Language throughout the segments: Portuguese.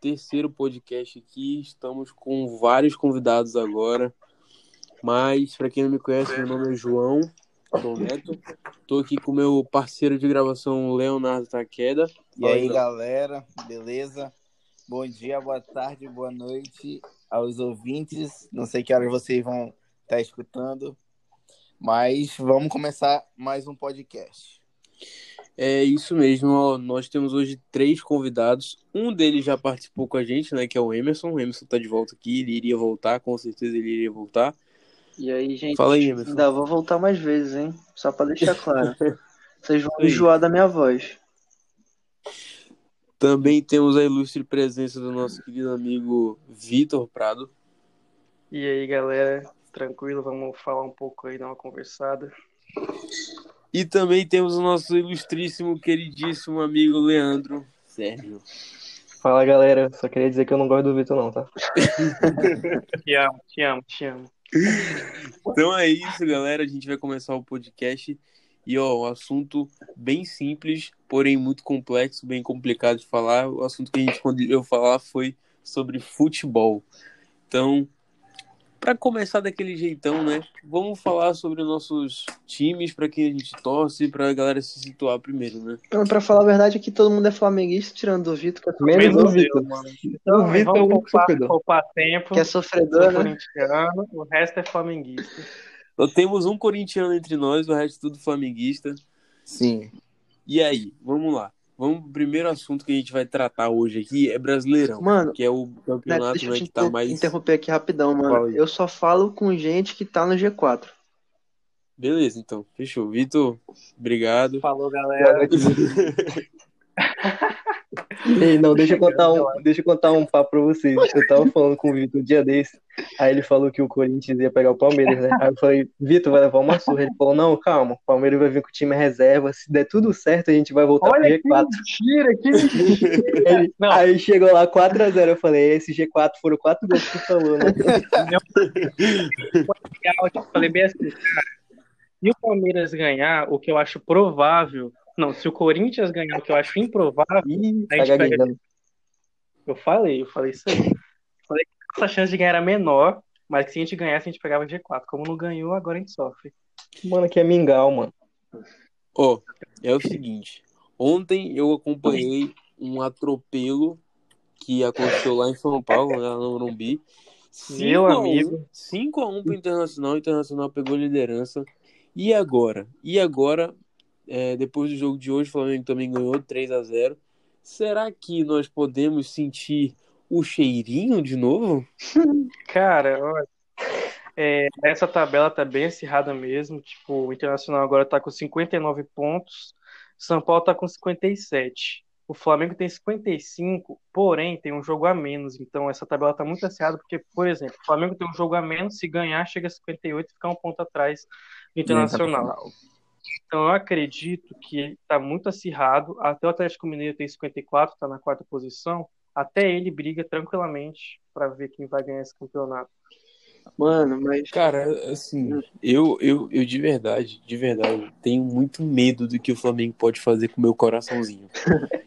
terceiro podcast aqui. Estamos com vários convidados agora. Mas, para quem não me conhece, meu nome é João Neto. Estou aqui com meu parceiro de gravação, Leonardo Taqueda. E aí, galera, beleza? Bom dia, boa tarde, boa noite aos ouvintes. Não sei que horas vocês vão estar tá escutando, mas vamos começar mais um podcast. É isso mesmo, nós temos hoje três convidados. Um deles já participou com a gente, né? Que é o Emerson. O Emerson tá de volta aqui, ele iria voltar, com certeza ele iria voltar. E aí, gente, Fala aí, Emerson. ainda vou voltar mais vezes, hein? Só pra deixar claro. Vocês vão enjoar da minha voz. Também temos a ilustre presença do nosso querido amigo Vitor Prado. E aí, galera, tranquilo? Vamos falar um pouco aí, dar uma conversada. E também temos o nosso ilustríssimo, queridíssimo amigo Leandro Sérgio. Fala galera, só queria dizer que eu não gosto do Vitor, não, tá? te amo, te amo, te amo. Então é isso, galera. A gente vai começar o podcast. E ó, um assunto bem simples, porém muito complexo, bem complicado de falar. O assunto que a gente quando eu falar foi sobre futebol. Então, para começar daquele jeitão, né? Vamos falar sobre nossos times, para quem a gente torce, para a galera se situar primeiro, né? Então, para falar a verdade, aqui todo mundo é flamenguista, tirando o Vitor. Que é Menos o Vitor. Então, o Vitor é um sofredor. Poupar tempo. Que é sofredor, né? Corintiano, o resto é flamenguista. Então, temos um corintiano entre nós, o resto tudo flamenguista. Sim. E aí, vamos lá. Vamos pro primeiro assunto que a gente vai tratar hoje aqui é Brasileirão. Mano, que é o campeonato deixa né, que tá mais. interromper aqui rapidão, mano. Eu só falo com gente que tá no G4. Beleza, então. Fechou. Vitor, obrigado. Falou, galera. Ei, não, deixa eu contar um, deixa eu contar um papo pra vocês. Eu tava falando com o Vitor um dia desse, aí ele falou que o Corinthians ia pegar o Palmeiras, né? Aí eu falei, Vitor, vai levar uma surra. Ele falou, não, calma, o Palmeiras vai vir com o time reserva, se der tudo certo, a gente vai voltar Olha pro G4. Que mentira, que mentira. Ele, aí chegou lá 4x0, eu falei, esse G4 foram 4 gols que falou, né? Eu falei bem assim, cara, se o Palmeiras ganhar, o que eu acho provável não, se o Corinthians ganhar, o que eu acho improvável, Ih, a tá gente pega... Eu falei, eu falei isso aí. falei que a chance de ganhar era menor, mas que se a gente ganhasse, a gente pegava G4. Como não ganhou, agora a gente sofre. Mano, aqui é mingau, mano. Ó, oh, é o seguinte. Ontem eu acompanhei um atropelo que aconteceu lá em São Paulo, né, no Morumbi. Meu amigo. 5x1 pro Internacional, o Internacional pegou liderança. E agora? E agora é, depois do jogo de hoje, o Flamengo também ganhou 3 a 0 Será que nós podemos sentir o cheirinho de novo? Cara, olha, é, essa tabela tá bem acirrada mesmo. Tipo, o Internacional agora tá com 59 pontos, São Paulo tá com 57. O Flamengo tem 55, porém tem um jogo a menos. Então essa tabela tá muito acirrada, porque, por exemplo, o Flamengo tem um jogo a menos, se ganhar, chega a 58 e fica um ponto atrás do Internacional. Então eu acredito que está muito acirrado. Até o Atlético Mineiro tem 54, está na quarta posição. Até ele briga tranquilamente para ver quem vai ganhar esse campeonato. Mano, mas. Cara, assim, eu, eu, eu de verdade, de verdade, tenho muito medo do que o Flamengo pode fazer com o meu coraçãozinho.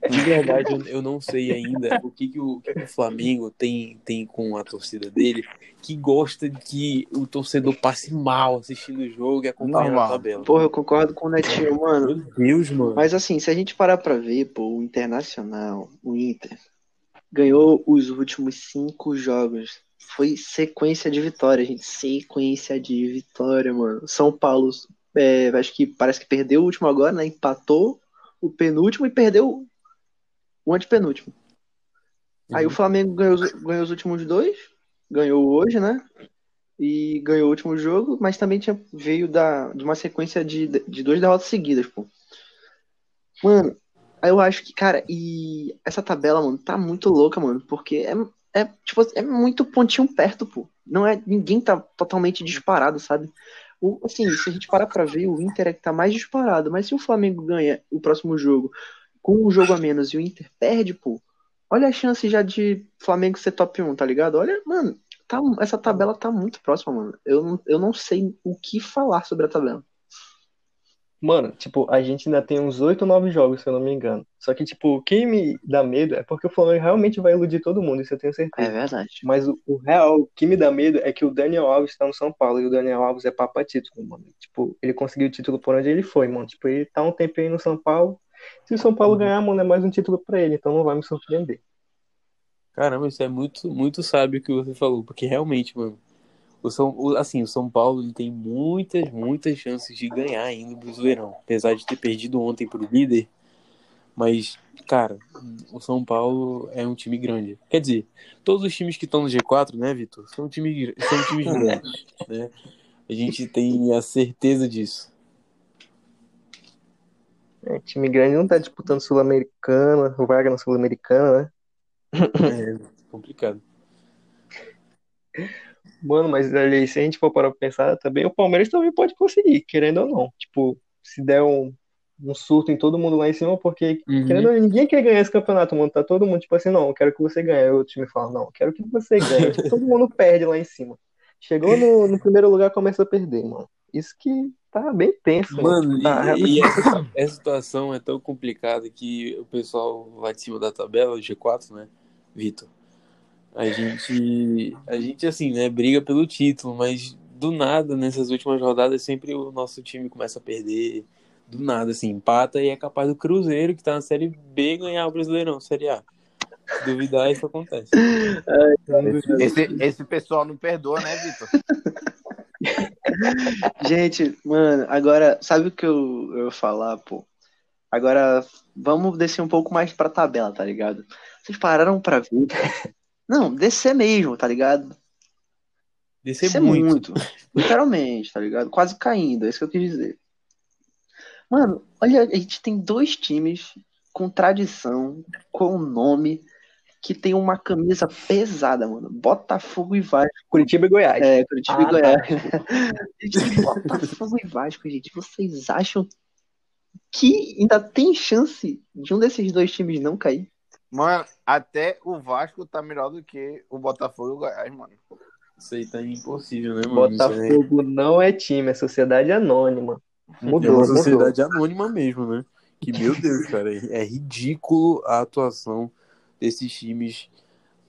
De verdade, eu, eu não sei ainda o que, que, o, que o Flamengo tem, tem com a torcida dele, que gosta de que o torcedor passe mal assistindo o jogo e acompanhando a tabela. Porra, eu concordo com o Netinho, mano. Meu Deus, mano. Mas assim, se a gente parar pra ver, pô, o Internacional, o Inter, ganhou os últimos cinco jogos foi sequência de vitória, gente. Sequência de vitória, mano. São Paulo, é, acho que parece que perdeu o último agora, né? Empatou o penúltimo e perdeu o antepenúltimo. Uhum. Aí o Flamengo ganhou, ganhou os últimos dois, ganhou hoje, né? E ganhou o último jogo, mas também tinha, veio da, de uma sequência de, de duas derrotas seguidas, pô. Mano, eu acho que, cara, e essa tabela, mano, tá muito louca, mano, porque é, é, tipo, é muito pontinho perto, pô. Não é, ninguém tá totalmente disparado, sabe? O, assim, se a gente parar pra ver, o Inter é que tá mais disparado, mas se o Flamengo ganha o próximo jogo com um jogo a menos e o Inter perde, pô, olha a chance já de Flamengo ser top 1, tá ligado? Olha, mano, tá, essa tabela tá muito próxima, mano. Eu, eu não sei o que falar sobre a tabela. Mano, tipo, a gente ainda tem uns 8 ou 9 jogos, se eu não me engano. Só que, tipo, o que me dá medo é porque o Flamengo realmente vai iludir todo mundo, isso eu tenho É certeza. verdade. Mas o, o real, o que me dá medo é que o Daniel Alves tá no São Paulo e o Daniel Alves é papa título, mano. Tipo, ele conseguiu o título por onde ele foi, mano. Tipo, ele tá um tempinho aí no São Paulo. Se o São Paulo ganhar, mano, é mais um título pra ele, então não vai me surpreender. Caramba, isso é muito, muito sábio o que você falou, porque realmente, mano, o São, o- assim, o São Paulo ele tem muitas, muitas chances de ganhar ainda o Brasileirão, apesar de ter perdido ontem pro líder, mas, cara, o São Paulo é um time grande. Quer dizer, todos os times que estão no G4, né, Vitor, são, time, são times grandes, né? A gente tem a certeza disso. É, time grande não tá disputando Sul-Americana, vaga na Sul-Americana, né? É complicado. Mano, mas ali, se a gente for parar pra pensar, também o Palmeiras também pode conseguir, querendo ou não. Tipo, se der um, um surto em todo mundo lá em cima, porque, Uhum. querendo ou não, ninguém quer ganhar esse campeonato, mano. Tá todo mundo, tipo assim, não, eu quero que você ganhe. Aí o time fala, não, eu quero que você ganhe. Tipo, todo mundo perde lá em cima. Chegou no, no primeiro lugar, começa a perder, mano. Isso que tá bem tenso, mano. Mano, Tá, e, e essa, essa situação é tão complicada que o pessoal lá de cima da tabela, o G4, né, Vitor? A gente, a gente, assim, né, briga pelo título, mas do nada, nessas últimas rodadas, sempre o nosso time começa a perder. Do nada, assim, empata e é capaz do Cruzeiro, que tá na Série B, ganhar o Brasileirão, Série A. Se duvidar, isso acontece. Esse, esse pessoal não perdoa, né, Vitor? Gente, mano, agora, sabe o que eu, eu ia falar, pô? Agora, vamos descer um pouco mais pra tabela, tá ligado? Vocês pararam pra ver? Não, descer mesmo, tá ligado? Descer Descer muito. muito. Literalmente, tá ligado? Quase caindo, é isso que eu quis dizer. Mano, olha, a gente tem dois times com tradição, com nome, que tem uma camisa pesada, mano. Botafogo e Vasco. Curitiba e Goiás. É, Curitiba e Ah, Goiás. Gente, Botafogo e Vasco, gente. Vocês acham que ainda tem chance de um desses dois times não cair? Mano, até o Vasco tá melhor do que o Botafogo e o Goiás, mano. Isso aí tá impossível, né, mano? Botafogo não é time, é sociedade anônima. É Mudou, uma mudou. sociedade anônima mesmo, né? Que, meu Deus, cara, é ridículo a atuação desses times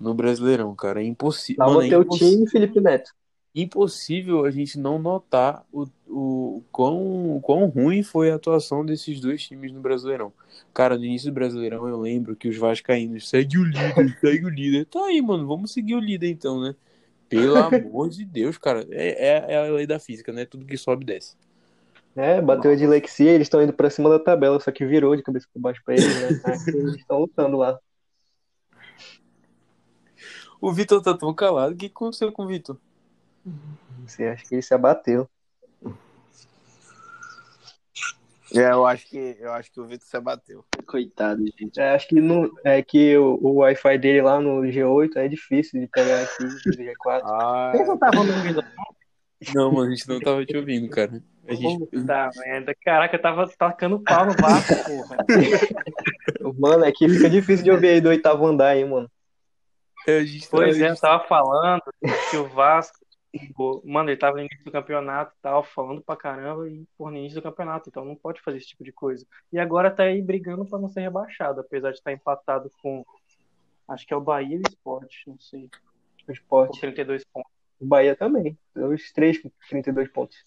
no Brasileirão, cara. É impossível. Salva Mano, é teu time, Felipe Neto. Impossível a gente não notar o, o quão, quão ruim foi a atuação desses dois times no Brasileirão. Cara, no início do Brasileirão eu lembro que os vascaínos segue o líder, segue o líder. Tá aí, mano, vamos seguir o líder então, né? Pelo amor de Deus, cara. É, é, é a lei da física, né? Tudo que sobe desce. É, bateu a dislexia, eles estão indo pra cima da tabela, só que virou de cabeça pra baixo pra eles, né? Eles estão lutando lá. O Vitor tá tão calado. O que aconteceu com o Vitor? Você acha que ele se abateu? É, eu acho que eu acho que o Vitor se abateu. Coitado, gente. É, acho que, não, é que o, o Wi-Fi dele lá no G8 é difícil de pegar aqui no G4. Ah, Vocês não estavam me ouvindo? Não, mano, a gente não tava te ouvindo, cara. A gente... Puta merda. Caraca, eu tava tacando pau no Vasco, porra. Mano, aqui fica difícil de ouvir aí do oitavo andar, hein, mano. a gente Pois é, a eu tava falando que o Vasco, mano, ele tava no início do campeonato e tal, falando pra caramba e por no início do campeonato, então não pode fazer esse tipo de coisa. E agora tá aí brigando pra não ser rebaixado, apesar de estar empatado com, acho que é o Bahia e o Sport, não sei, O com esporte. 32 pontos. O Bahia também. Os três com 32 pontos.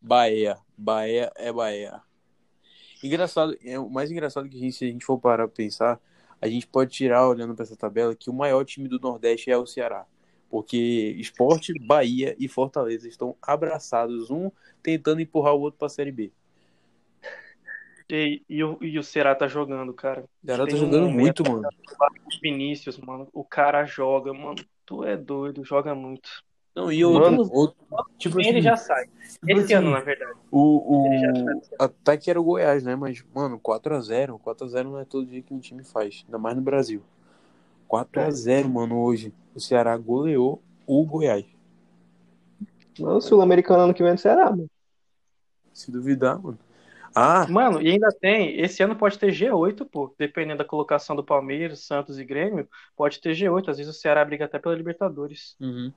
Bahia. Bahia é Bahia. Engraçado, é, o mais engraçado que a gente, se a gente for parar pra pensar, a gente pode tirar, olhando pra essa tabela, que o maior time do Nordeste é o Ceará. Porque Esporte, Bahia e Fortaleza estão abraçados, um tentando empurrar o outro pra Série B. E, e, o, e o Ceará tá jogando, cara. O Ceará tá um jogando momento muito, mano. O Vinícius, mano, o cara joga, mano, tu é doido, joga muito. Não, e eu, Mano. outro, tipo ele assim, já sai. tipo Esse assim, ano, na verdade. O, o... Até que era o Goiás, né? Mas, mano, 4x0. 4x0 não é todo dia que um time faz. Ainda mais no Brasil. 4x0, mano, hoje. O Ceará goleou o Goiás. Não, Sul-Americano ano que vem do Ceará, mano. Se duvidar, mano. Ah, Mano, e ainda tem, esse ano pode ter G8, pô, dependendo da colocação do Palmeiras, Santos e Grêmio, pode ter G8, às vezes o Ceará briga até pela Libertadores. uhum.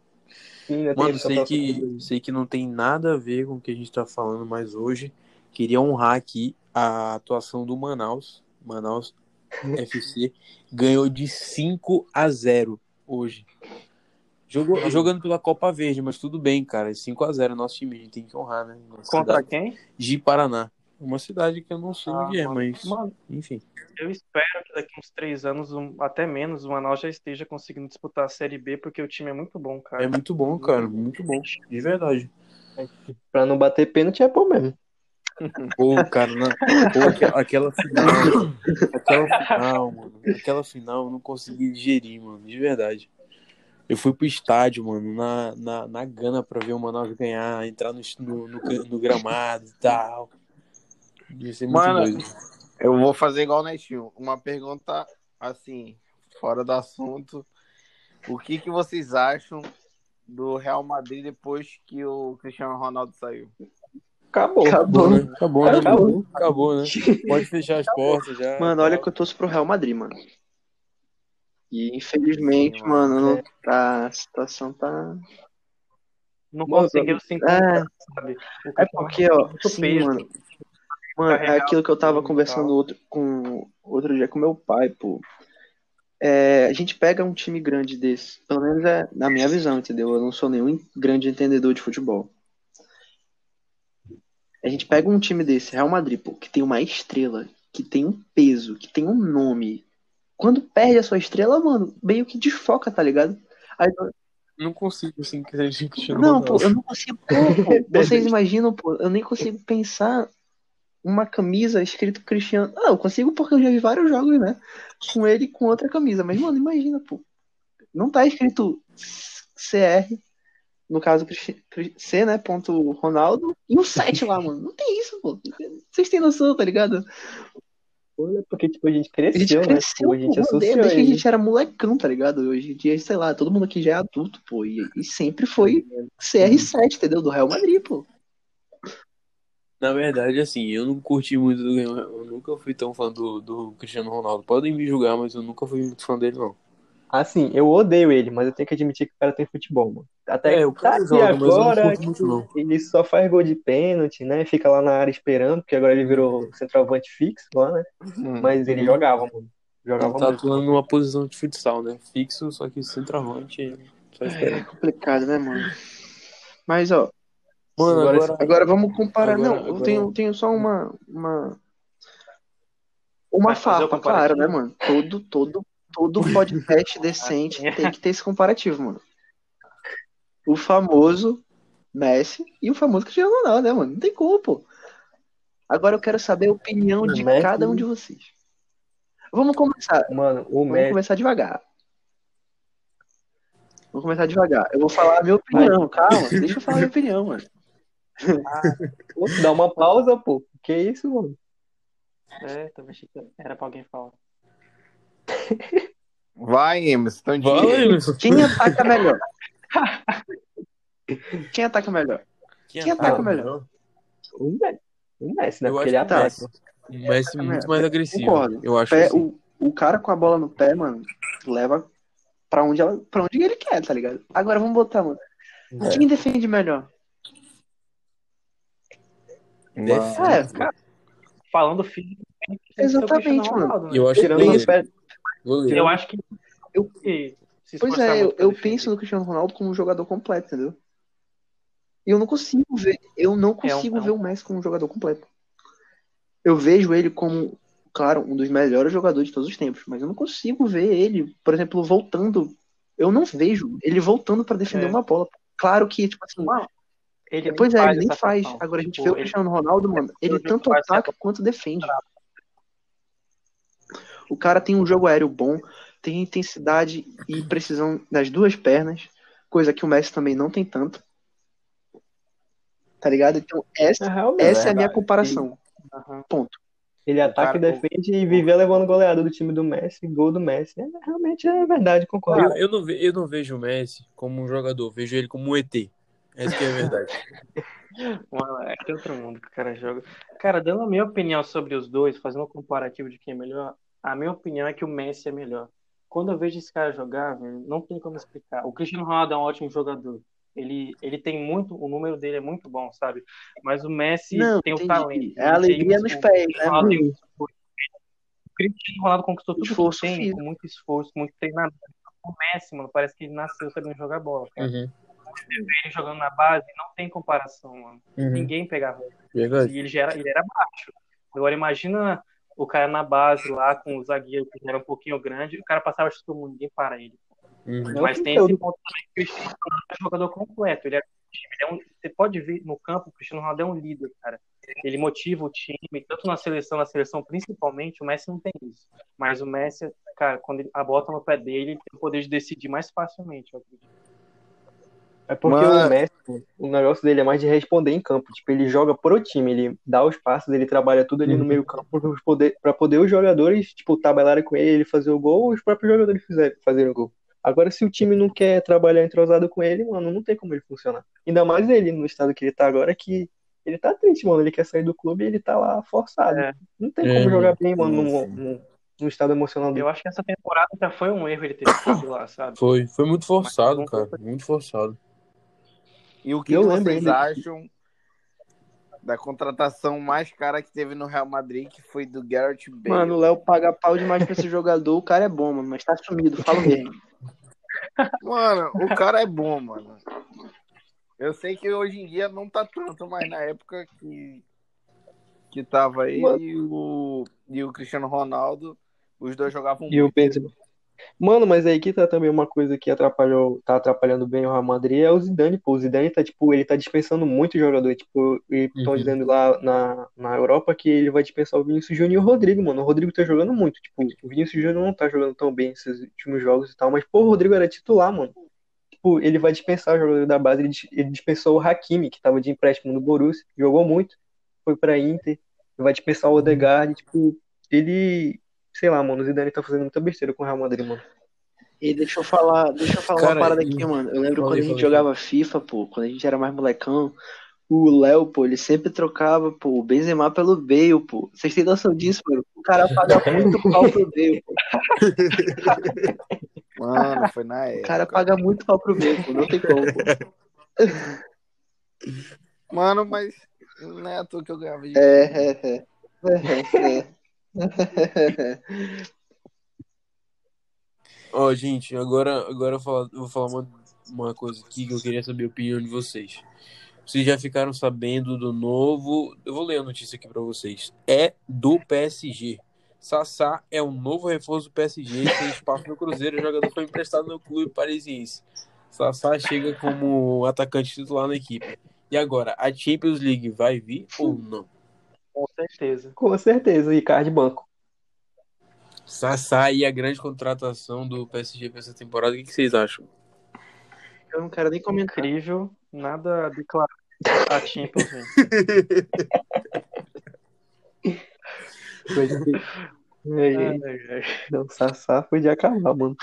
Mano, sei que, sei que não tem nada a ver com o que a gente tá falando, mas hoje queria honrar aqui a atuação do Manaus. Manaus FC ganhou de 5 a 0 hoje. Jogou, jogando pela Copa Verde, mas tudo bem, cara. 5 a 0 nosso time, a gente tem que honrar, né? Nossa Contra cidade quem? de Paraná. Uma cidade que eu não sei Ah, onde é, mano. mas Mano, enfim. eu espero que daqui uns três anos, um- até menos, o Manaus já esteja conseguindo disputar a Série B, porque o time é muito bom, cara. É muito bom, cara, muito bom. De verdade. Pra não bater pênalti é bom mesmo. Pô, cara, na... Pô, aque- aquela final, aquela final, mano, aquela final eu não consegui digerir, mano, de verdade. Eu fui pro estádio, mano, na, na, na gana pra ver o Manaus ganhar, entrar no, no, no, no gramado e tal. Ia ser muito Mano, doido. Eu vou fazer igual o Netinho. Uma pergunta, assim, fora do assunto. O que, que vocês acham do Real Madrid depois que o Cristiano Ronaldo saiu? Acabou. Acabou. Acabou, né? Acabou, né? Acabou. Acabou, né? Pode fechar as portas já. Mano, olha que eu torço pro Real Madrid, mano. E infelizmente, Sim, mano. mano, não tá, a situação tá. Não Mano, conseguiram se encontrar, É, sabe? O é Cristiano porque, ó, sim, peso. mano. Mano, é aquilo que eu tava conversando outro, com outro dia com meu pai, pô. É, a gente pega um time grande desse, pelo menos é na minha visão, entendeu? Eu não sou nenhum grande entendedor de futebol. A gente pega um time desse, Real Madrid, pô, que tem uma estrela, que tem um peso, que tem um nome. Quando perde a sua estrela, mano, meio que desfoca, tá ligado? Aí, Não consigo, assim, que seja Cristiano não, pô, Ronaldo. eu não consigo. Pô, pô, vocês imaginam, pô, eu nem consigo pensar uma camisa escrito Cristiano. Ah, eu consigo porque eu já vi vários jogos, né? Com ele e com outra camisa. Mas, mano, imagina, pô. Não tá escrito CR, no caso C, né? Ponto Ronaldo, e um 7 lá, mano. Não tem isso, pô. Vocês têm noção, tá ligado? Olha, porque tipo, a gente A gente cresceu, né? cresceu, Tipo, a gente pô, associou desde que a ele. gente era molecão, tá ligado? Hoje em dia, sei lá, todo mundo aqui já é adulto, pô. E, e sempre foi CR7, entendeu? Do Real Madrid, pô. Na verdade, assim, eu não curti muito do Eu nunca fui tão fã do, do Cristiano Ronaldo. Podem me julgar, mas eu nunca fui muito fã dele, não. Assim, eu odeio ele, mas eu tenho que admitir que o cara tem futebol, mano. Até É, o cara tá aqui joga, agora, ele só faz gol de pênalti, né? Fica lá na área esperando, porque agora ele virou centroavante fixo lá, né? Mas ele jogava, mano. Ele Jogava tá muito. atuando numa posição de futsal, né? Fixo, só que centroavante. Só É espera. complicado, né, mano? Mas, ó, Mano, Agora agora. agora vamos comparar. Agora- não, eu tenho, tenho só uma. Uma, uma farpa, claro, né, mano? Todo, todo, todo podcast decente tem que ter esse comparativo, mano. O famoso Messi e o famoso Cristiano Ronaldo, né, mano? Não tem como, pô. Agora eu quero saber a opinião de Messi- cada um de vocês. Vamos começar. Mano, o Vamos Messi. começar devagar. Vamos começar devagar. Eu vou falar a minha opinião, calma. Deixa eu falar a minha opinião, mano. Pô, Dá uma pausa, pô. Que isso, mano? É, também achei que era pra alguém falar. Vai, Emerson. Então. Quem ataca melhor? Quem ataca melhor? Quem Quem ataca melhor? melhor? O Messi, o Messi né? Eu Porque ele ataca. Messi. O Messi é muito mais agressivo. Concordo. Eu acho Pé- que sim. o, o cara com a bola no pé, mano, leva pra onde, ela, pra onde ele quer, tá ligado? Agora vamos botar, mano. É. Quem defende melhor? Defende. É, cara, Falando físico, Exatamente, mano. Eu acho que goleiro. Eu acho que Eu- Pois é, eu, eu penso no Cristiano Ronaldo como um jogador completo, entendeu? E eu não consigo ver, eu não consigo é um- ver o Messi como um jogador completo. Eu vejo ele como, claro, um dos melhores jogadores de todos os tempos, mas eu não consigo ver ele, por exemplo, voltando. Eu não vejo ele voltando pra defender É. uma bola. Claro que, tipo assim, Mano, ele nem Pois é, ele nem faz. função. Agora a gente Tipo, vê o Cristiano Ronaldo, mano, ele ele tanto ataca quanto defende. O cara tem um jogo aéreo bom, tem intensidade e precisão nas duas pernas, coisa que o Messi também não tem tanto. Tá ligado? Então, essa, É, essa é a minha verdade. comparação. Ponto. Ele ataca e defende e vivia levando goleada do time do Messi, gol do Messi. É, realmente é verdade, concordo. Eu, eu não ve- eu não vejo o Messi como um jogador, vejo ele como um ET. Essa que é a verdade. Mano, é de outro mundo que o cara joga. Cara, dando a minha opinião sobre os dois, fazendo um comparativo de quem é melhor, a minha opinião é que o Messi é melhor. Quando eu vejo esse cara jogar, não tem como explicar. O Cristiano Ronaldo é um ótimo jogador. Ele, ele tem muito, o número dele é muito bom, sabe? Mas o Messi Não, tem o entendi. talento. É a alegria nos pés, né, Ronaldo o- O Cristiano Ronaldo conquistou tudo Esforço que tem, físico. com muito esforço, muito treinamento. O Messi, mano, parece que ele nasceu sabendo jogar bola, cara. Uhum. Ele jogando na base, não tem comparação, mano. Uhum. Ninguém pegava ele. E ele, já era, ele era baixo. Agora imagina o cara na base lá, com o zagueiro que era um pouquinho grande, o cara passava todo mundo, ninguém para ele. Uhum. Mas tem esse ponto também que o Cristiano Ronaldo é um jogador completo. Ele é, ele é um, você pode ver no campo, o Cristiano Ronaldo é um líder, cara. Ele motiva o time, tanto na seleção, na seleção principalmente, o Messi não tem isso. Mas o Messi, cara, quando ele, a bota no pé dele, ele tem o poder de decidir mais facilmente. eu acredito. É porque Mano. o Messi, o negócio dele é mais de responder em campo. Tipo, ele joga pro time, ele dá os passos, ele trabalha tudo ali no Uhum. meio campo pra poder, pra poder os jogadores, tipo, tabelarem com ele, ele fazer o gol, ou os próprios jogadores fizerem, fazerem o gol. Agora, se o time não quer trabalhar entrosado com ele, mano, não tem como ele funcionar. Ainda mais ele, no estado que ele tá agora, que ele tá triste, mano. Ele quer sair do clube e ele tá lá forçado. É. Não tem É, como jogar mano. bem, mano, num estado emocional dele. Eu acho que essa temporada já foi um erro ele ter ficado lá, sabe? Foi, foi muito forçado, Mas- cara. Muito forçado. E o que, Eu vocês acham da contratação mais cara que teve no Real Madrid, que foi do Garrett Bale? Mano, o Léo paga pau demais pra esse jogador. O cara é bom, mano, mas tá sumido, falo mesmo. Mano, o cara é bom, mano. Eu sei que hoje em dia não tá tanto, mas na época que, que tava ele Mano. e o, e o Cristiano Ronaldo, os dois jogavam E o muito. Mano, mas aí que tá também uma coisa que atrapalhou, tá atrapalhando bem o Real Madrid é o Zidane, pô. O Zidane tá, tipo, ele tá dispensando muito jogador. Tipo, e estão Uhum. dizendo lá na, na Europa que ele vai dispensar o Vinícius Júnior e o Rodrigo, mano. O Rodrigo tá jogando muito. Tipo, o Vinícius Júnior não tá jogando tão bem esses últimos jogos e tal, mas, pô, o Rodrigo era titular, mano. Tipo, ele vai dispensar o jogador da base. Ele, ele dispensou o Hakimi, que tava de empréstimo no Borussia, jogou muito, foi pra Inter. Vai dispensar o Odegaard. Tipo, ele. Sei lá, mano, o Zidane tá fazendo muita besteira com o Real Madrid, mano. E deixa eu falar, deixa eu falar Cara, uma parada e- aqui, mano. Eu lembro quando a gente jogava FIFA, pô, quando a gente era mais molecão, o Léo, pô, ele sempre trocava, pô, o Benzema pelo Bale, pô. Vocês têm noção disso, mano? O cara paga muito pau pro Bale, pô. Mano, foi na O época. cara paga muito pau pro Bale, pô. Não tem como, pô. Mano, mas não é à toa que eu ganhava de É, é, é. É, é. Ó, gente, agora, agora eu, vou falar uma, uma coisa aqui que eu queria saber a opinião de vocês. Vocês já ficaram sabendo do novo. Eu vou ler a notícia aqui pra vocês. É do PSG. Sassá é um novo reforço do PSG tem espaço no Cruzeiro. O jogador foi emprestado no clube parisiense. Sassá chega como atacante titular na equipe. E agora, a Champions League vai vir ou não? Com certeza. Com certeza, Ricardo de Banco. Sassá e a grande contratação do PSG para essa temporada, o que que vocês acham? Eu não quero nem comentar. Incrível, nada declarado. A Champions Ai, ai. não, Sassá foi de acabar, mano.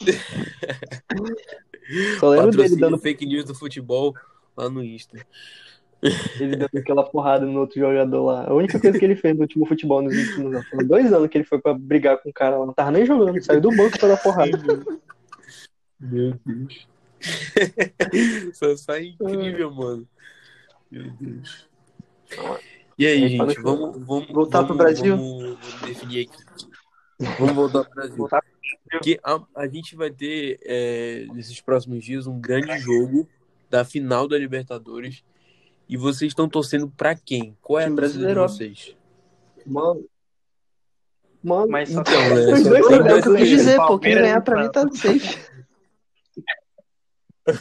Só lembro dele dando, fake news do futebol lá no Insta. Ele dando aquela porrada no outro jogador lá. A única coisa que ele fez no último futebol nos últimos anos. Foram dois anos que ele foi pra brigar com o cara lá. Não tava nem jogando, saiu do banco pra dar porrada. Meu Deus. É incrível, mano. Meu Deus. E aí, fala gente, vamos, vamos Voltar vamos, pro Brasil? Vamos, vamos definir aqui. Vamos voltar pro Brasil. Voltar Porque a, a gente vai ter, é, nesses próximos dias, um grande jogo da final da Libertadores. E vocês estão torcendo pra quem? Qual é a torcida de brasileiro, ó. vocês? Mano. Mano, Mas só Então, né? Os só dois tem são É o que eu quis dizer, pô. Quem ganhar pra mim tá safe.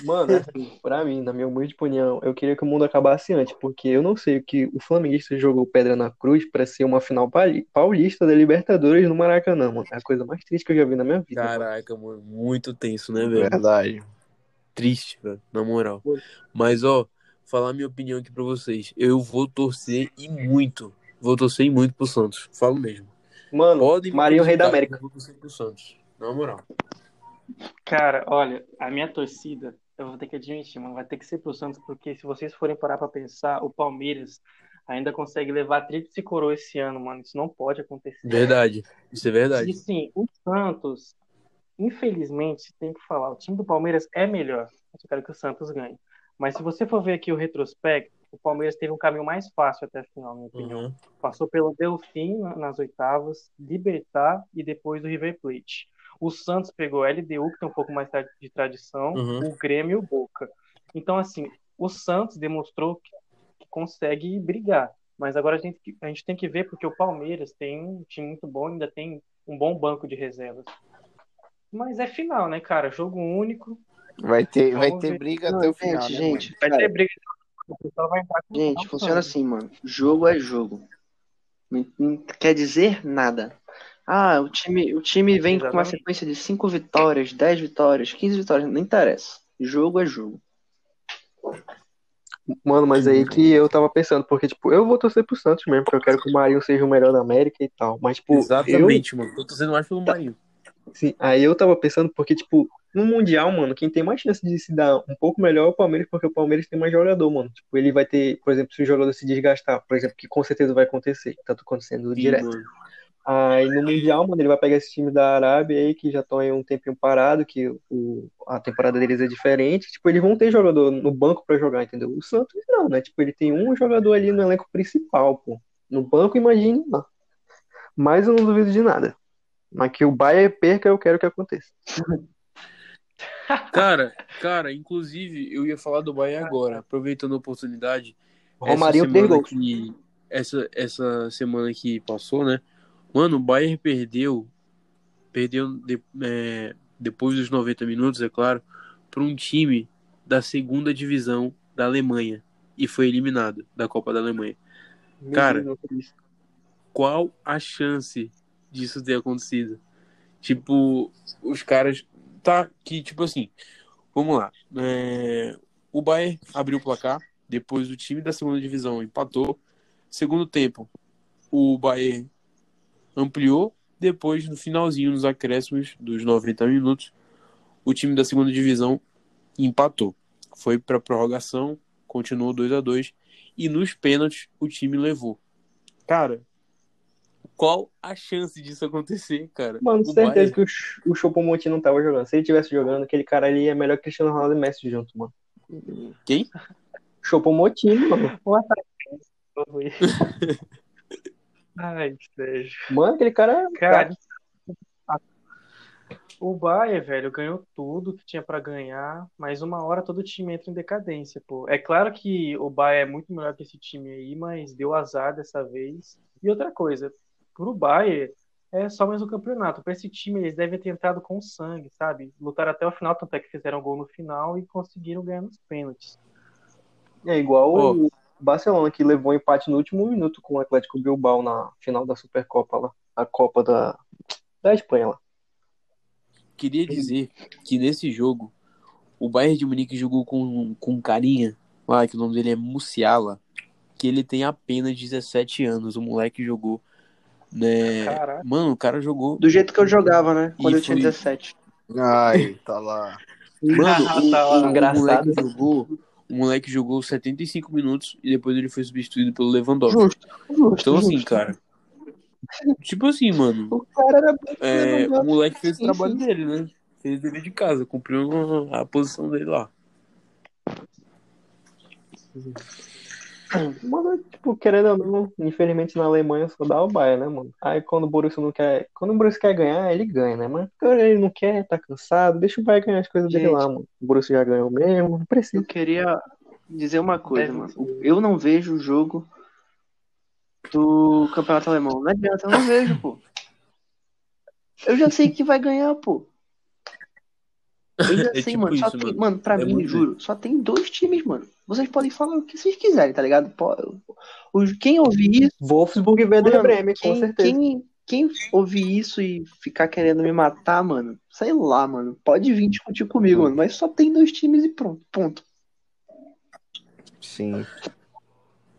Mano, assim, pra mim, na minha humilde opinião, eu queria que o mundo acabasse antes, porque eu não sei o que o flamenguista jogou pedra na cruz pra ser uma final paulista da Libertadores no Maracanã, mano. É a coisa mais triste que eu já vi na minha vida. Caraca, mano, muito tenso, né, velho? Verdade. Triste, velho, na moral. Mas, ó, falar minha opinião aqui pra vocês. Eu vou torcer e muito. Vou torcer e muito pro Santos. Falo mesmo. Mano, Podem me Marinho, rei da América. Eu vou torcer pro Santos. Na moral. Cara, olha, a minha torcida, eu vou ter que admitir, mano, vai ter que ser pro Santos, porque se vocês forem parar pra pensar, o Palmeiras ainda consegue levar tríplice coroa esse ano, mano. Isso não pode acontecer. Verdade. Isso é E verdade. sim, o Santos, infelizmente, tem que falar, o time do Palmeiras é melhor. eu quero que o Santos ganhe. Mas se você for ver aqui o retrospecto, o Palmeiras teve um caminho mais fácil até a final, na minha opinião. Uhum. Passou pelo Delfim nas oitavas, Libertar e depois o River Plate. O Santos pegou a LDU, que tem um pouco mais de tradição, Uhum. o Grêmio e o Boca. Então, assim, o Santos demonstrou que, que consegue brigar. Mas agora a gente, a gente tem que ver, porque o Palmeiras tem um time muito bom, ainda tem um bom banco de reservas. Mas é final, né, cara? Jogo único. Vai ter, vai ter ver. briga Não, até o gente, final, né, gente, Vai cara, ter briga. O pessoal vai entrar com gente, funciona assim, mano. Jogo é jogo. Não, não quer dizer nada. Ah, o time, o time vem com uma Exatamente. sequência de 5 vitórias, 10 vitórias, 15 vitórias, não interessa. Jogo é jogo. Mano, mas aí que eu tava pensando, porque, tipo, eu vou torcer pro Santos mesmo, porque eu quero que o Marinho seja o melhor da América e tal. Mas, tipo, eu, Exatamente, mano. Tô torcendo mais pelo Marinho. sim, aí eu tava pensando, porque, tipo, no Mundial, mano, quem tem mais chance de se dar um pouco melhor é o Palmeiras, porque o Palmeiras tem mais jogador, mano. Tipo, ele vai ter, por exemplo, se o jogador se desgastar, por exemplo, que com certeza vai acontecer, tá acontecendo Sim, direto. mano. Aí no Mundial, mano, ele vai pegar esse time da Arábia aí, que já estão aí um tempinho parado, que o, a temporada deles é diferente. Tipo, eles vão ter jogador no banco pra jogar, entendeu? O Santos não, né? Tipo, ele tem um jogador ali no elenco principal, pô. No banco, imagine lá. Mas eu não duvido de nada. Mas que o Bayern perca, eu quero que aconteça. Cara, cara, inclusive, eu ia falar do Bahia agora, aproveitando a oportunidade. Romarinho semana gols. que essa essa semana que passou, né? Mano, o Bayern perdeu perdeu de- é, depois dos 90 minutos, é claro, para um time da segunda divisão da Alemanha e foi eliminado da Copa da Alemanha. Meu Cara, Deus. Qual a chance disso ter acontecido? Tipo, os caras tá que tipo assim, vamos lá. é, o Bayern abriu o placar, depois o time da segunda divisão empatou. Segundo tempo, o Bayern ampliou, depois no finalzinho nos acréscimos dos 90 minutos, o time da segunda divisão empatou. Foi para prorrogação, continuou 2 a 2 e nos pênaltis o time levou. Cara, qual a chance disso acontecer, cara? Mano, O certeza Bayern- que o, o não tava jogando. Se ele tivesse jogando, aquele cara ali é melhor que Cristiano Ronaldo e Messi junto, mano. Quem? Choupo-Moting, mano. Ai, Sérgio. Mano, aquele cara é Cara, o Bayern, velho, ganhou tudo que tinha pra ganhar, mas uma hora todo time entra em decadência, pô. É claro que o Bayern é muito melhor que esse time aí, mas deu azar dessa vez. E outra coisa, pro Bayern é só mais um campeonato. Pra esse time eles devem ter entrado com sangue, sabe? Lutaram até o final, tanto é que fizeram gol no final e conseguiram ganhar nos pênaltis. É igual Ó. o Barcelona, que levou empate no último minuto com o Atlético Bilbao na final da Supercopa lá. A Copa da, da Espanha lá. Queria dizer que nesse jogo o Bayern de Munique jogou com, com um carinha lá, que o nome dele é Musiala, que ele tem apenas 17 anos. O moleque jogou, né? Caraca. Mano, o cara jogou. Do jeito que eu jogava, né? Quando E eu tinha foi- 17. Ai, tá lá. Mano, o, Tá lá. o Engraçado. moleque jogou. O moleque jogou 75 minutos e depois ele foi substituído pelo Lewandowski. Justo, justo. Então, assim, justo. cara. Tipo assim, mano. O cara era. É, o moleque fez o trabalho sim. dele, né? Fez o dever de casa, cumpriu a, a posição dele lá. Mano, tipo, querendo ou não, infelizmente na Alemanha só dá o Bayern, né, mano? Aí quando o Borussia não quer. Quando o Borussia quer ganhar, ele ganha, né? Mas quando ele não quer, tá cansado, deixa o Bayern ganhar as coisas dele Gente. lá, mano. O Borussia já ganhou mesmo, não precisa. Eu queria dizer uma coisa, Deve mano. Eu não vejo o jogo do Campeonato Alemão. Não adianta, eu não vejo, pô. Eu já sei que vai ganhar, pô. Já É sei, tipo mano. Só isso, tem, mano. mano, pra É mim, muito juro, só tem dois times, mano. Vocês podem falar o que vocês quiserem, tá ligado? Quem ouvir isso, Wolfsburg e Werder Mano, Bremen, com quem, certeza. quem, quem ouvir isso e ficar querendo me matar, mano, sei lá, mano. Pode vir discutir comigo, mano. Mas só tem dois times e pronto. Ponto. Sim.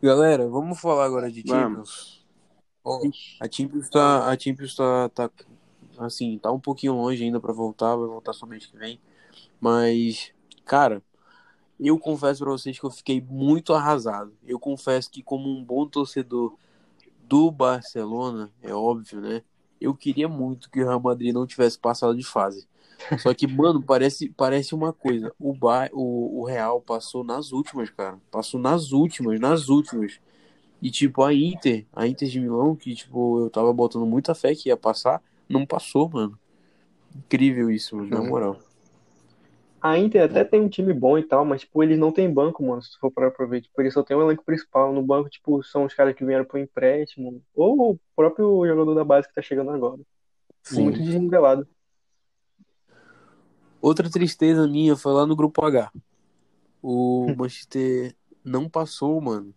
Galera, vamos falar agora de. Champions. Ó, a Champions tá, a Champions tá, tá, assim, tá um pouquinho longe ainda pra voltar, vai voltar só mês que vem. Mas, cara, eu confesso pra vocês que eu fiquei muito arrasado. Eu confesso que como um bom torcedor do Barcelona, é óbvio, né? Eu queria muito que o Real Madrid não tivesse passado de fase. Só que, mano, parece, parece uma coisa. O, ba... o, o Real passou nas últimas, cara. Passou nas últimas, nas últimas. E, tipo, a Inter, a Inter de Milão, que, tipo, eu tava botando muita fé que ia passar, não passou, mano. Incrível isso, mano, na moral. A Inter até tem um time bom e tal, mas, tipo, eles não têm banco, mano, se for para ver. Tipo, eles só tem o elenco principal. No banco, tipo, são os caras que vieram por empréstimo. Ou o próprio jogador da base que tá chegando agora. Sim. Muito desnivelado. Outra tristeza minha foi lá no grupo H. O Manchester não passou, mano.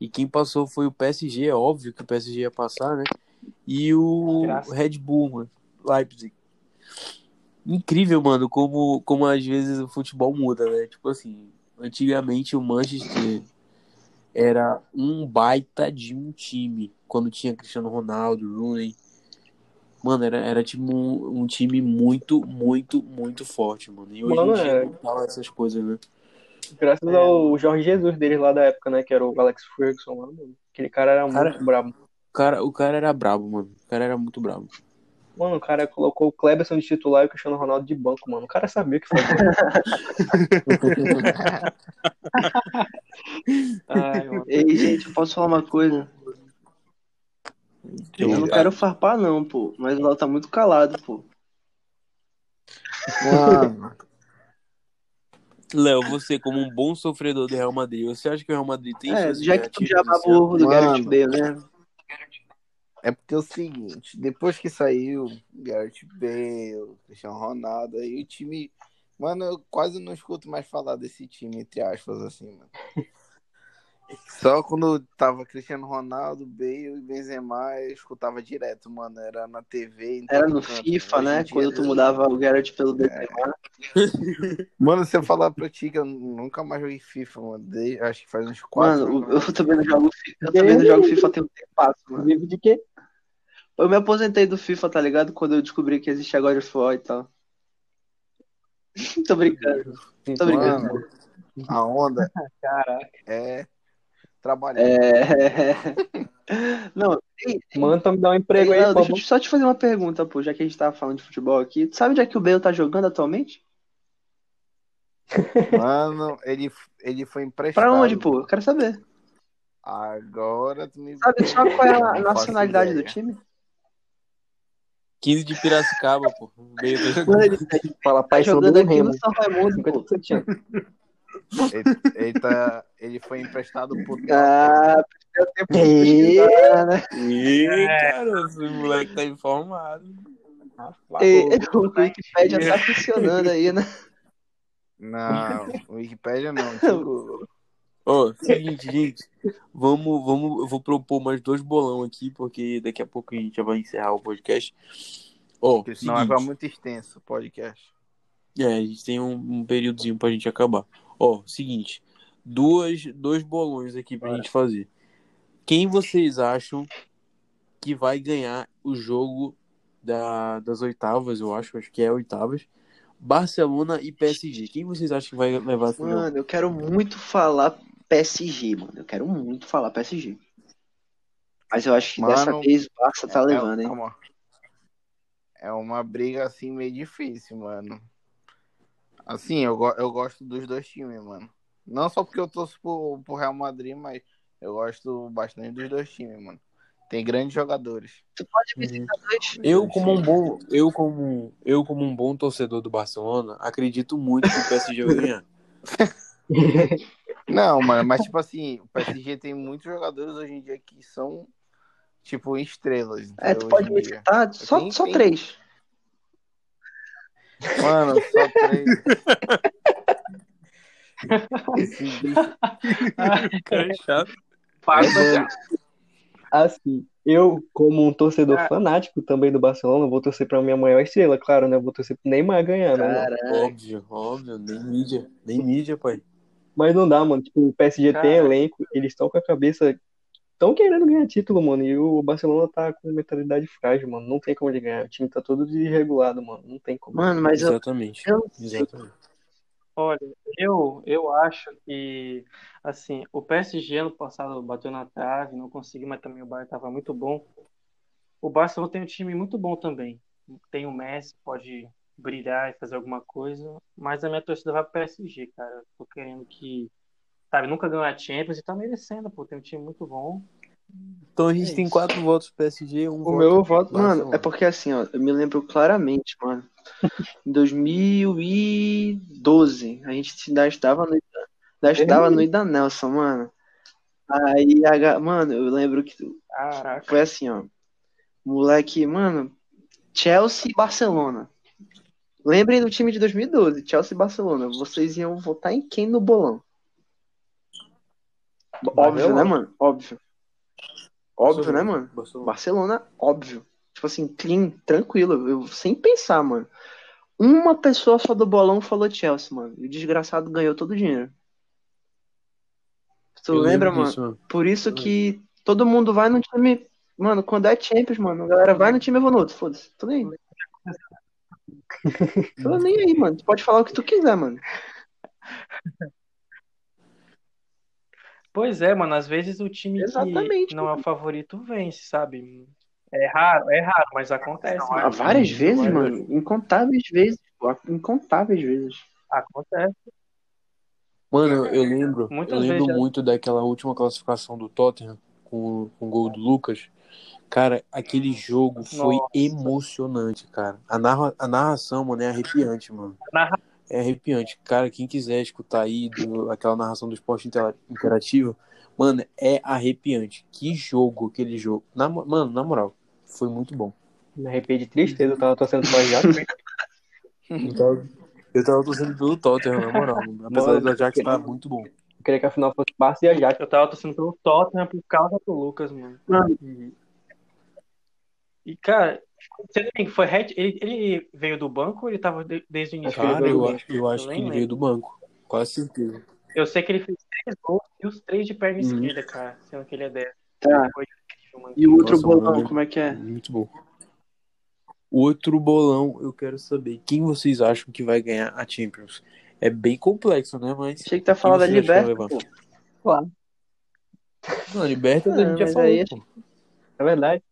E quem passou foi o PSG, é óbvio que o PSG ia passar, né? E o Graças. Red Bull, mano. Leipzig. Incrível, mano, como, como às vezes o futebol muda, né? Tipo assim, antigamente o Manchester era um baita de um time. Quando tinha Cristiano Ronaldo, Rooney. Mano, era, era tipo um, um time muito, muito, muito forte, mano. E hoje Mano, em dia é. não tá essas coisas, né? Graças ao Jorge Jesus deles lá da época, né? Que era o Alex Ferguson lá, mano. Aquele cara era Cara- muito brabo. Cara, o cara era brabo, mano. O cara era muito brabo. Mano, o cara colocou o Kleberson de titular e o Cristiano Ronaldo de banco, mano. O cara sabia o que fazer. Ai. Ei, gente, eu posso falar uma coisa? Eu não quero farpar, não, pô. Mas o Léo tá muito calado, pô. Mano, Léo, você como um bom sofredor do Real Madrid, você acha que o Real Madrid tem É, já que tu já ovo do. Gareth Bale, né? É porque é o seguinte, depois que saiu Gareth Bale, Cristiano Ronaldo, aí o time. Mano, eu quase não escuto mais falar desse time, entre aspas, assim, mano. Só quando tava Cristiano Ronaldo, Bale e Benzema, eu escutava direto, mano. Era na TV. Era no canto. FIFA, Hoje né? dia, Quando tu Deus mudava o Gareth pelo Benzema. Mano, se eu falar pra ti que eu nunca mais joguei FIFA, mano. desde- acho que faz uns quatro Mano, anos. eu também não jogo FIFA. Eu também não jogo FIFA tem um tempo, mano. Vive de quê? Eu me aposentei do FIFA, tá ligado? Quando eu descobri que existia God of War e tal. Tô brincando. Tô brincando. Mano, a onda Caraca. é trabalhar. É... Não, tá me dar um emprego aí, por deixa eu só te fazer uma pergunta, pô, já que a gente tava falando de futebol aqui. Tu sabe onde é que o Bale tá jogando atualmente? Mano, ele, ele foi emprestado. Pra onde, pô? Eu quero saber. Agora tu me. Sabe só qual é Não a nacionalidade do time? 15 de Piracicaba, pô. Da- Mano, ele tá Fala, pai, sou jogando do aqui Remo. no São Raimundo, pô. 50% de chance. Ele, ele tá, ele foi emprestado por. Ah, tempo de Ei. pesquisar, né? Ih, cara, esse moleque tá informado. E, o Wikipedia tá funcionando aí, né? Não, Wikipédia não. tinha Google. Ó, seguinte, gente. Vamos, vamos. Eu vou propor mais dois bolão aqui, porque daqui a pouco a gente já vai encerrar o podcast. Ó, Porque senão vai seguinte. ficar muito extenso o podcast. É, a gente tem um, um períodozinho pra gente acabar. Ó, seguinte. Duas, dois bolões aqui pra gente fazer. Quem vocês acham que vai ganhar o jogo da, das oitavas, eu acho, acho que é oitavas. Barcelona e PSG. Quem vocês acham que vai levar esse? Mano, eu quero muito falar PSG, mano. Eu quero muito falar PSG. Mas eu acho que Mano, dessa vez o Barça tá É- levando, é, hein? uma, é uma briga assim meio difícil, mano. Assim, eu, go- eu gosto dos dois times, mano. Não só porque eu torço pro, pro Real Madrid, mas eu gosto bastante dos dois times, mano. Tem grandes jogadores. Tu pode dois? Eu como um bom, eu como eu como um bom torcedor do Barcelona, acredito muito que o PSG vai ganhar. Não, mano, mas tipo assim, o PSG tem muitos jogadores hoje em dia que são, tipo, estrelas. É, tu pode citar só, Tem- só tem- três. Mano, só três. Esse bicho. Cara, é chato. Mano, assim, eu, como um torcedor Ah. fanático também do Barcelona, vou torcer pra minha maior estrela, claro, né? Vou torcer pro Neymar ganhar, né? mano? Óbvio, óbvio, nem mídia, nem mídia, pai. Mas não dá, mano. Tipo, o PSG tem Cara. elenco, eles estão com a cabeça. Estão querendo ganhar título, mano. E o Barcelona tá com mentalidade frágil, mano. Não tem como ele ganhar. O time tá todo desregulado, mano. Não tem como. Mano, mas eu, Exatamente. eu. Exatamente. Olha, eu, eu acho que, assim, o PSG ano passado bateu na trave, não conseguiu, mas também o Bayern estava muito bom. O Barcelona tem um time muito bom também. Tem o Messi, pode brilhar e fazer alguma coisa. Mas a minha torcida vai pro PSG, cara. Tô querendo que. Sabe, nunca ganhou a Champions e tá merecendo, pô. Tem um time muito bom. Então a gente É tem isso. quatro votos PSG, um O voto meu voto, Barcelona. mano, é porque assim, ó, eu me lembro claramente, mano. Em 2012, a gente ainda estava no, ainda estava no Ida Nelson, mano. Aí, a mano, eu lembro que Caraca. foi assim, ó. Moleque, mano, Chelsea e Barcelona. Lembrem do time de 2012, Chelsea e Barcelona. Vocês iam votar em quem no bolão? Óbvio, né, mano? Óbvio. Óbvio, né, mano? Barcelona. Barcelona, óbvio. Tipo assim, clean, tranquilo. Eu, sem pensar, mano. Uma pessoa só do bolão falou Chelsea, mano. E o desgraçado ganhou todo o dinheiro. Tu Eu lembra, mano? disso, mano. Por isso que todo mundo vai no time. Mano, quando é Champions, mano, a galera vai no time, eu vou no outro. Foda-se. Tô nem aí. Tô nem aí, mano. Tu pode falar o que tu quiser, mano. Pois é, mano. Às vezes o time Exatamente, que não é o mano. favorito vence, sabe? É raro, é raro, mas acontece. Ah, mano. várias vezes, Várias mano. Incontáveis vezes. pô. Incontáveis vezes. Acontece. Mano, eu lembro, Muitas eu lembro vezes já- muito daquela última classificação do Tottenham com, com o gol do Lucas. Cara, aquele jogo foi Nossa. emocionante, cara. A, narra, a narração, mano, é arrepiante, mano. Narra- É arrepiante. Cara, quem quiser escutar aí do- aquela narração do esporte intera- interativo, mano, é arrepiante. Que jogo aquele jogo. Na mano, na moral, foi muito bom. Me arrepiei de tristeza, eu tava torcendo pro Ajax. Eu tava, eu tava torcendo pelo Tottenham, na moral. mano. Apesar Mano, do Ajax estar muito bom. Eu queria que a final fosse Barça e Ajax. Eu tava torcendo pelo Tottenham por causa do Lucas, mano. Uhum. E, cara, foi hat- ele, ele veio do banco ou ele tava de- desde o início? Ele Cara, eu, acho- eu acho que ele veio do banco. Quase certeza. Eu sei que ele fez três gols e os três de perna Uhum. esquerda, cara. Sendo que ele é 10. Tá. E o outro Nossa, bolão, mano. como é que é? Muito bom. Outro bolão, eu quero saber quem vocês acham que vai ganhar a Champions. É bem complexo, né? Mas Achei que tá falando da Liberta. Claro, não, a Libertadores a Ah, gente já mas falou, aí- pô. é verdade.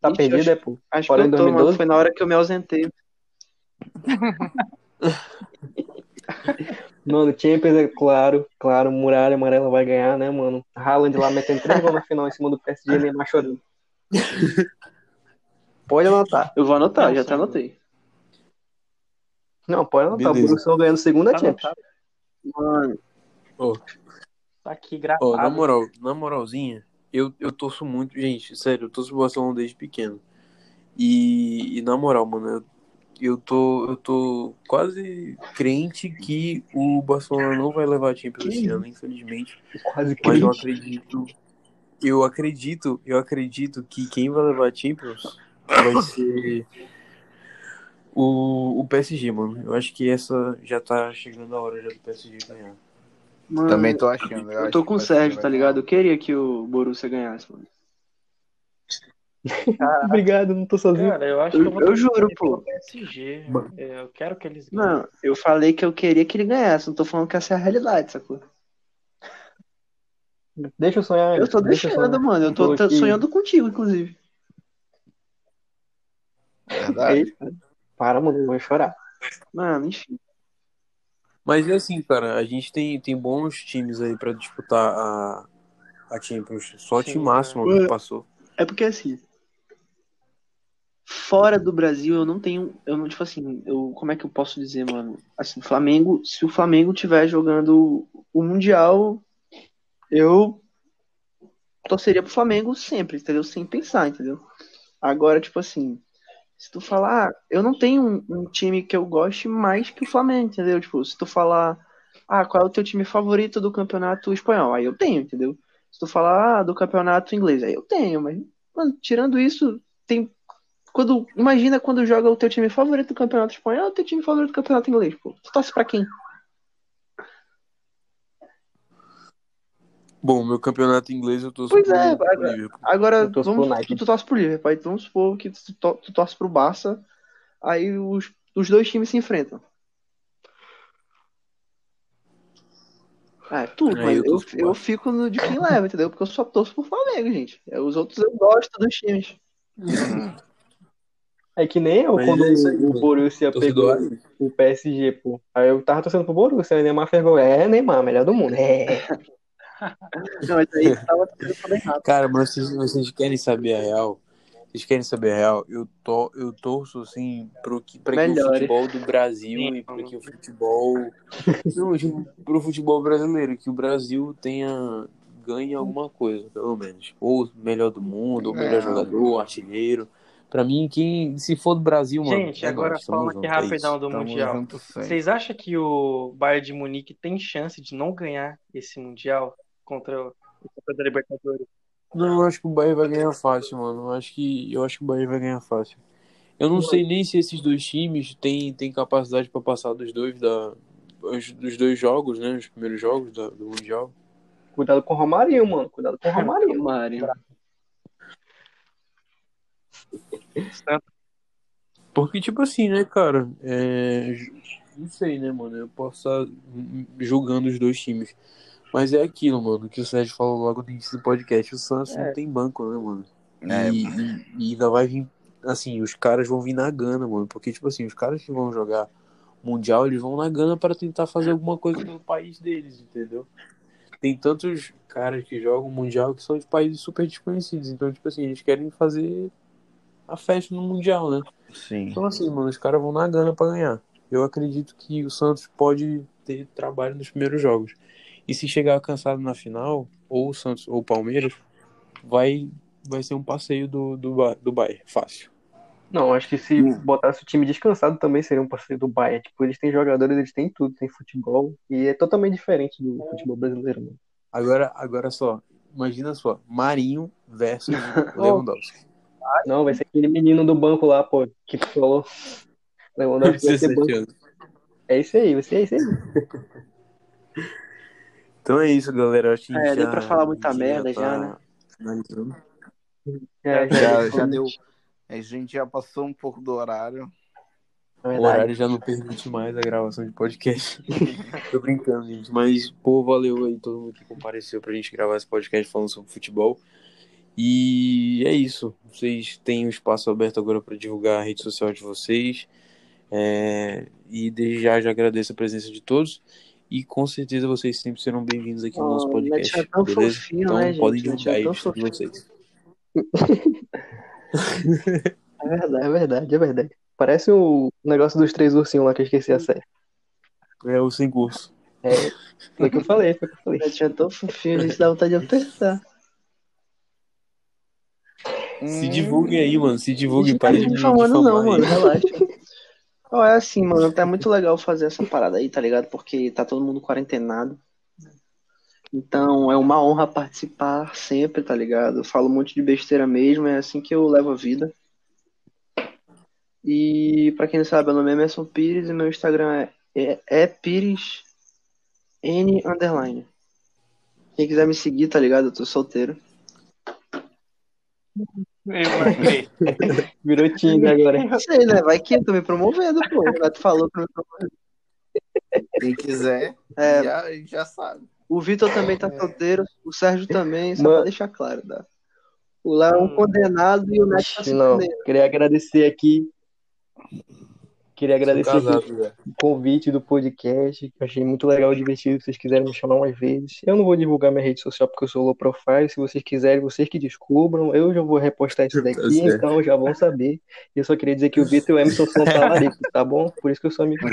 Tá Ixi, perdido, acho- é, pô. Acho Fora que eu tô, mano. 2012. Foi na hora que eu me ausentei. Mano, Champions é claro, claro, Muralha Amarela vai ganhar, né, mano? Haaland lá metendo três gols na final em cima do PSG e Neymar chorando. Pode anotar. Eu vou anotar, já Nossa, até anotei. Não, pode anotar. Beleza. O Borussia ganhando segunda Tá Champions. anotado, Mano, Ó, tá aqui gravado. ó, na moral, na moralzinha, eu, eu torço muito, gente, sério, eu torço pro Barcelona desde pequeno. E, e na moral, mano, eu, eu tô, eu tô quase crente que o Barcelona não vai levar a Champions esse ano, infelizmente. Quase Mas eu crente. acredito, eu acredito, eu acredito que quem vai levar a Champions vai ser o, o PSG, mano. Eu acho que essa já tá chegando a hora já do PSG ganhar. Mano, Também tô achando. eu acho tô com o Sérgio, tá ligado? Eu queria que o Borussia ganhasse, mano. Obrigado, não tô sozinho. Cara, eu acho Eu- que eu vou eu juro, pô. PSG. É, Eu quero que eles Não, eu falei que eu queria que ele ganhasse, não tô falando que essa é a realidade, sacou? Deixa eu sonhar. Eu tô deixa eu deixando, sonhar. mano. Eu tô, sonhando contigo, inclusive. Verdade. Eita. Para, mano, eu vou chorar. Mano, enfim. Mas é assim, cara, a gente tem, tem bons times aí pra disputar a, a Champions. Só Sim, time máximo cara. que passou. É porque assim. Fora do Brasil, eu não tenho. Eu não, tipo assim, eu, como é que eu posso dizer, mano? Assim, Flamengo, se o Flamengo tiver jogando o Mundial, eu torceria pro Flamengo sempre, entendeu? Sem pensar, entendeu? Agora, tipo assim, se tu falar, eu não tenho um, um time que eu goste mais que o Flamengo, entendeu? Tipo, se tu falar, ah, qual é o teu time favorito do campeonato espanhol? Aí eu tenho, entendeu? Se tu falar, ah, do campeonato inglês, aí eu tenho, mas, mano, tirando isso, tem. Quando, imagina quando joga o teu time favorito do campeonato espanhol, o teu time favorito do campeonato inglês, pô. Tu torce pra quem? Bom, meu campeonato inglês eu torço Pois pro, é, pro agora- Liverpool. Vamos, tu, tu torce pro Liverpool, aí vamos supor que tu, to- tu torce pro Barça, aí os, os dois times se enfrentam. Ah, é tudo, mas eu eu, eu fico no de quem leva, entendeu? Porque eu só torço pro Flamengo, gente. É, Os outros eu gosto dos times. É que nem eu, Mas quando é aí, o. Borussia pegou Torcedor o PSG, pô. Aí eu tava torcendo pro Borussia, aí o Neymar fez gol. É, Neymar, melhor do mundo. É. Não, mas aí tava tudo errado. Cara, mas vocês, vocês querem saber a real? Vocês querem saber a real? Eu, to, eu torço, assim, pro que, pra que o futebol do Brasil Sim, e pra que o futebol... Não, digo pro futebol brasileiro, que o Brasil tenha... ganhe alguma coisa, pelo menos. Ou melhor do mundo, ou melhor É. jogador, artilheiro. Pra mim, quem se for do Brasil, mano... Gente, é agora falando junto, aqui é rapidão do Tamo Mundial. junto. Vocês acham que o Bayern de Munique tem chance de não ganhar esse Mundial contra o o campeão da Libertadores? Não, eu acho que o Bahia vai ganhar fácil, mano. Eu acho que, eu acho que o Bahia vai ganhar fácil. Eu não sei nem se esses dois times têm, têm capacidade pra passar dos dois da os- dos dois jogos, né? Os primeiros jogos da- do Mundial. Cuidado com o Romarinho, mano. Cuidado com o Romarinho. Mário. Porque, tipo assim, né, cara? É, não sei, né, mano? Eu posso estar julgando os dois times. Mas é aquilo, mano, que o Sérgio falou logo no início do podcast. O Santos É. não tem banco, né, mano? É, E, e- e ainda vai vir, assim, os caras vão vir na gana, mano. Porque, tipo assim, os caras que vão jogar Mundial, eles vão na gana para tentar fazer alguma coisa no país deles, entendeu? Tem tantos caras que jogam Mundial que são de países super desconhecidos. Então, tipo assim, eles querem fazer a festa no Mundial, né? Sim. Então, assim, mano, os caras vão na gana pra ganhar. Eu acredito que o Santos pode ter trabalho nos primeiros jogos. E se chegar cansado na final, ou o Santos ou o Palmeiras, vai, vai ser um passeio do, do, do Bayern. Fácil. Não, acho que se botasse o time descansado também seria um parceiro do Bayern. Tipo, eles têm jogadores, eles têm tudo, tem futebol. E é totalmente diferente do futebol brasileiro, mano. Agora, agora só, imagina só, Marinho versus Lewandowski. Não, vai ser aquele menino do banco lá, pô, que falou. Lewandowski vai ser 17 banco. É isso aí, vai ser isso aí. Então é isso, galera. Acho que É, deu pra falar muita merda já, tá né? finalizando. É, Já, já deu. A gente já passou um pouco do horário. É O horário já não permite mais a gravação de podcast. Tô brincando, gente. Mas, pô, valeu aí todo mundo que compareceu pra gente gravar esse podcast falando sobre futebol. E é isso. Vocês têm o espaço aberto agora para divulgar a rede social de vocês. É, E desde já já agradeço a presença de todos. E com certeza vocês sempre serão bem-vindos aqui no nosso podcast. É tão beleza? fofinho, então né, podem divulgar é aí de vocês. É verdade. É verdade, é verdade. Parece o negócio dos três ursinhos lá que eu esqueci a série. É o sem curso. Foi o que eu falei, foi o que eu falei. É tão fofinho, a gente dá vontade de apertar. Se divulguem aí, mano. Se A divulguem. gente tá Parem de me difamando não, mano, relaxa. Ó, é assim, mano, tá muito legal fazer essa parada aí, tá ligado? Porque tá todo mundo quarentenado. Então é uma honra participar sempre, tá ligado? Eu falo um monte de besteira mesmo, é assim que eu levo a vida. E pra quem não sabe, meu nome é Emerson Pires e meu Instagram é, é, é Pires N underline. Quem quiser me seguir, tá ligado? Eu tô solteiro. Virou Tinder agora. Não sei, né? Vai que eu tô me promovendo, pô. O gato falou pra me promover. Quem quiser, É, já, já sabe. O Vitor também tá solteiro, o Sérgio também, só Mano. pra deixar claro, tá? O Léo é um condenado e o Neto tá se Não, queria agradecer aqui. Queria agradecer casado, o convite do podcast, que eu achei muito legal e divertido. Se vocês quiserem me chamar mais vezes. Eu não vou divulgar minha rede social porque eu sou low profile. Se vocês quiserem, vocês que descubram. Eu já vou repostar isso daqui, então já vão saber. E eu só queria dizer que o Vitor e o Emerson são talaricos, tá bom? Por isso que eu sou amigo.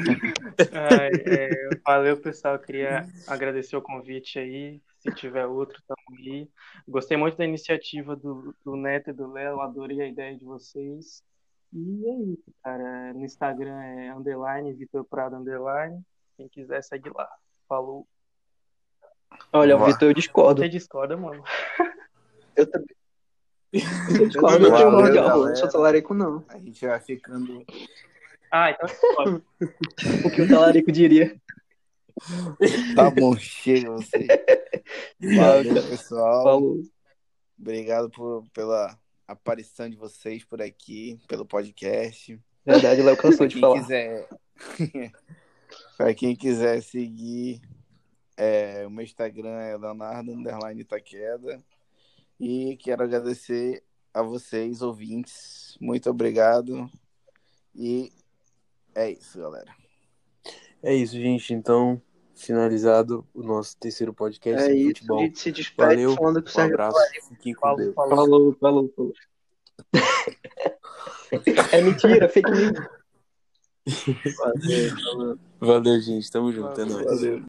Ai, é, valeu, pessoal. Eu queria agradecer o convite aí. Se tiver outro, tamo aí. Gostei muito da iniciativa do, do Neto e do Léo. Adorei a ideia de vocês. E é isso, cara. No Instagram é underline, Vitor Prado underline. Quem quiser, segue lá. Falou. Olha, Vá. Vitor, eu discordo. Você discorda, mano? Eu também. Eu Eu discordo. não tenho não sou talarico, não. A gente vai ficando. Ah, então. O que o talarico diria. Tá bom, chega você. Valeu, pessoal. Falou. Obrigado por, pela aparição de vocês por aqui, pelo podcast. Verdade, o Léo cansou de quem falar. quiser, para quem quiser seguir, é, o meu Instagram é Leonardo Underline Itaqueda. E quero agradecer a vocês, ouvintes. Muito obrigado E é isso, galera. É isso, gente. Então, finalizado o nosso terceiro podcast É de isso, a futebol. gente se despede Valeu, falando que o um Sérgio abraço, fiquem com Falou, Deus. falou. Falou. É mentira, fake news. Valeu, falou. Valeu, gente. Tamo junto. É nóis. Valeu.